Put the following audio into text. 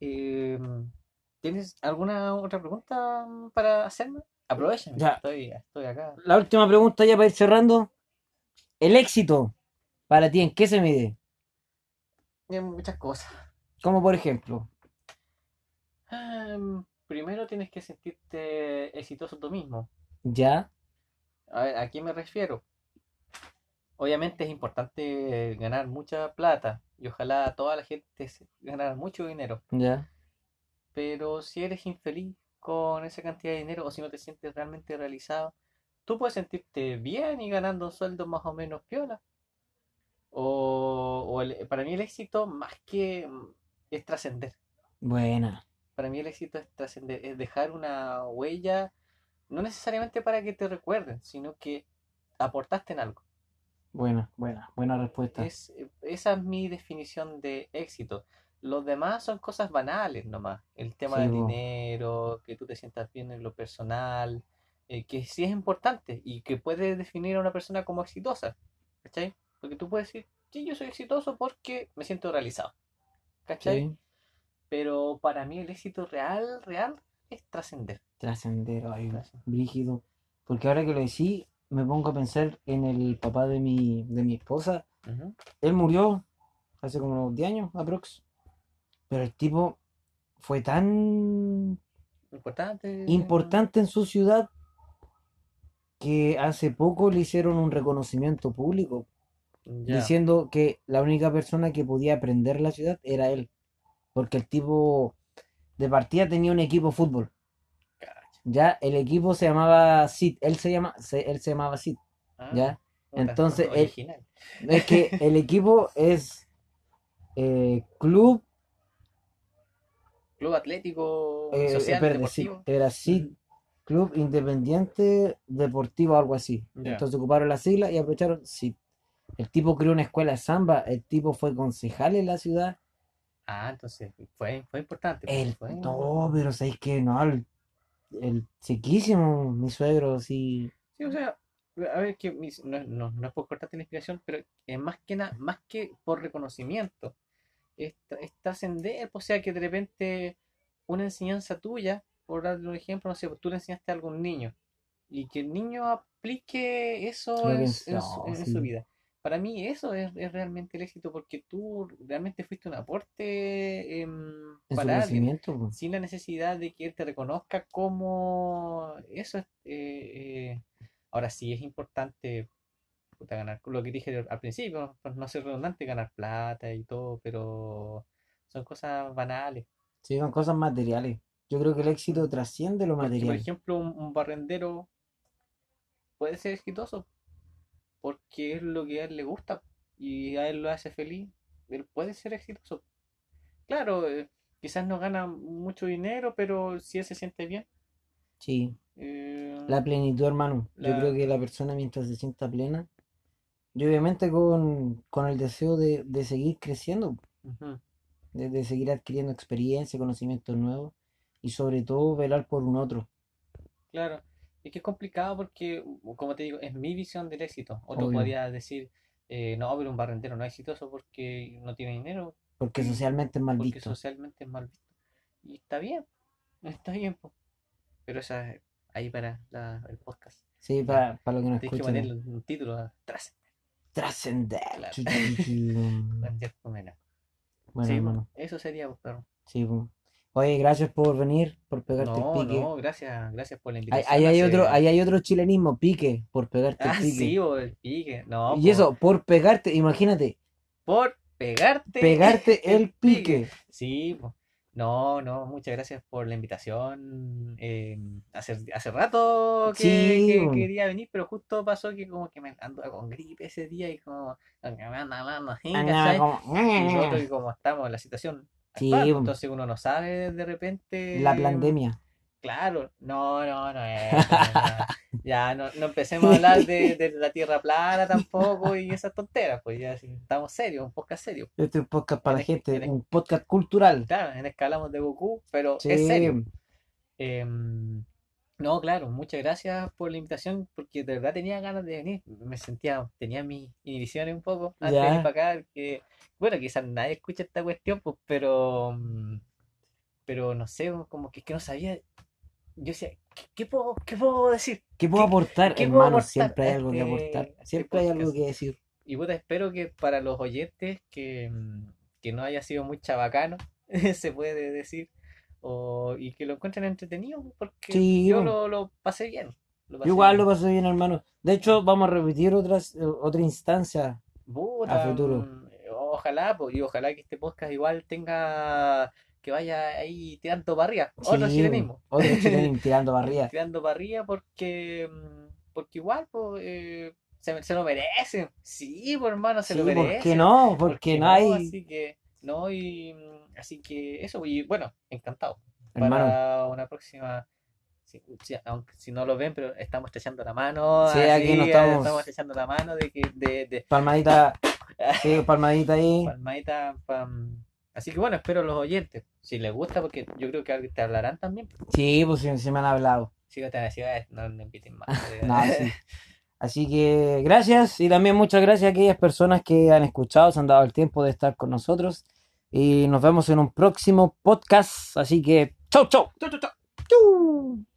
Eh, ¿Tienes alguna otra pregunta para hacerme? Aprovechen, Ya. estoy, estoy acá. La última pregunta ya para ir cerrando. El éxito, para ti, ¿en qué se mide? Hay muchas cosas. Como por ejemplo, Em, primero tienes que sentirte exitoso tú mismo. ya, A ver, ¿a qué me refiero? Obviamente es importante ganar mucha plata y ojalá toda la gente ganara mucho dinero. ya, Pero si eres infeliz con esa cantidad de dinero o si no te sientes realmente realizado, tú puedes sentirte bien y ganando un sueldo más o menos piola. O, o el- para mí el éxito más que mm, es trascender. buena, Para mí el éxito es trascender, es dejar una huella, no necesariamente para que te recuerden, sino que aportaste en algo. Buena, buena, buena respuesta. Es, esa es mi definición de éxito. Los demás son cosas banales nomás. El tema Sí, del dinero, que tú te sientas bien en lo personal, eh, que sí es importante y que puede definir a una persona como exitosa. ¿Cachai? Porque tú puedes decir, sí, yo soy exitoso porque me siento realizado. ¿Cachai? Sí, Pero para mí el éxito real, real, es trascender. trascender, ay, brígido. Porque ahora que lo decís, me pongo a pensar en el papá de mi, de mi esposa. Ujú. Él murió hace como unos 10 años, aprox. Pero el tipo fue tan Importante. importante en su ciudad que hace poco le hicieron un reconocimiento público diciendo que la única persona que podía aprender la ciudad era él, porque el tipo de partida tenía un equipo de fútbol. Ya el equipo se llamaba Sid, él se llama se- él se llamaba Sid, Ah, ya. Entonces, él- original. Es que el equipo es eh, Club Club Atlético eh, Social espérate, sí, Deportivo. era Sid Club Independiente Deportivo, algo así. Entonces ocuparon la sigla y aprovecharon Sid. El tipo creó una escuela de samba, el tipo fue concejal en la ciudad. Ah, entonces fue, fue importante. pues, El, fue- no, pero sabéis que no, el, el sequísimo, mi suegro, sí. Sí, o sea, a ver, que mis- no, no, no es por cortarte la inspiración, pero es más que nada, más que por reconocimiento, es, es trascender, o sea, que de repente una enseñanza tuya, por darle un ejemplo, no sé, pues tú le enseñaste a un niño y que el niño aplique eso en, su- en sí. su vida. Para mí eso es, es realmente el éxito porque tú realmente fuiste un aporte em, En para alguien pues. sin la necesidad de que él te reconozca como eso es eh, eh, ahora sí es importante puta, ganar lo que dije al principio por no ser redundante ganar plata y todo pero son cosas banales Sí, son cosas materiales. Yo creo que el éxito trasciende lo porque por material. ejemplo un, un barrendero puede ser exitoso porque es lo que a él le gusta y a él lo hace feliz él puede ser exitoso claro eh, quizás no gana mucho dinero pero él se siente bien Sí. eh, La plenitud, hermano. Yo creo que la persona mientras se sienta plena, y obviamente con, con el deseo de, de seguir creciendo, de, de seguir adquiriendo experiencia, conocimientos nuevos, y sobre todo velar por un otro. Claro, es que es complicado porque, como te digo, es mi visión del éxito. Otro Obvio. podría decir, eh, no, pero un barrendero no es exitoso porque no tiene dinero, Porque socialmente es mal porque socialmente es mal visto. Y está bien, está bien, po. Pero esa es ahí para la- el podcast. Sí, para, para lo que nos Tienes que escuchan. ponerle un título, tras, Trascender. Claro. Comena. Bueno, Sí, hermano. eso sería, pues, perro. Sí, po. Oye, gracias por venir, por pegarte No, el pique. no, gracias, gracias por la invitación. ahí hay otro, ahí hay otro chilenismo, pique, por pegarte el Ah, pique. sí, po, el pique. No, Y eso, por pegarte, imagínate, por pegarte. pegarte el pique. Sí, no, no, muchas gracias por la invitación. eh, hace, hace rato que, Sí, que po. quería venir, pero justo pasó que como que me ando con gripe ese día y como Andaba Y nosotros que como estamos la situación Sí, actual, entonces uno no sabe de repente. La pandemia. Claro, no, no, no es. no, no. Ya, no, no empecemos a hablar de, de la tierra plana tampoco y esas tonteras, pues ya sí, estamos serios, un podcast serio. Este es un podcast para la gente, un podcast cultural. Claro, en escala hablamos de Goku, pero Sí, es serio. Em, No, claro, muchas gracias por la invitación, porque de verdad tenía ganas de venir. Me sentía, tenía mis inhibiciones un poco antes de venir para acá, que, bueno, quizás nadie escucha esta cuestión, pues, pero, mm, pero no sé, como que es que no sabía. Yo decía, ¿qué, qué puedo, qué puedo decir? ¿qué puedo ¿Qué, aportar, qué puedo hermano? aportar Siempre a hay algo que este, aportar. a este Siempre hay algo que decir. Y puta, espero que para los oyentes que, mm, que no haya sido muy chabacano, se puede decir, o, y que lo encuentren entretenido, porque Sí, yo lo, lo pasé bien, lo pasé igual lo bien. pasé bien, hermano. De hecho, vamos a repetir otras, eh, otra instancia a Puta, futuro. mm, ojalá, y ojalá que este podcast igual tenga, que vaya ahí tirando para arriba, otro Sí, chilenismo, otro chileno tirando arriba. tirando arriba porque, mm, porque igual, pues, eh, se, se lo merecen, sí, pues hermano, se Sí, lo ¿por qué merecen. no? ¿Por Porque qué no hay, Así que, no, y mm, así que eso, y bueno, encantado. hermano. Para una próxima, si, si- aunque si no lo ven, pero estamos estrechando la mano, Sí, aquí así, nos eh, estamos estamos estrechando la mano de que, de, de palmadita, sí, palmadita ahí. palmadita, pam. Así que bueno, espero los oyentes, si les gusta, porque yo creo que te hablarán también. Sí, pues sí, sí me han hablado. No te van a decir, "Ay, no me inviten más. No, sí. Así que gracias y también muchas gracias a aquellas personas que han escuchado, se han dado el tiempo de estar con nosotros y nos vemos en un próximo podcast. Así que, chau, chau. Chau, chau, chau. Chau.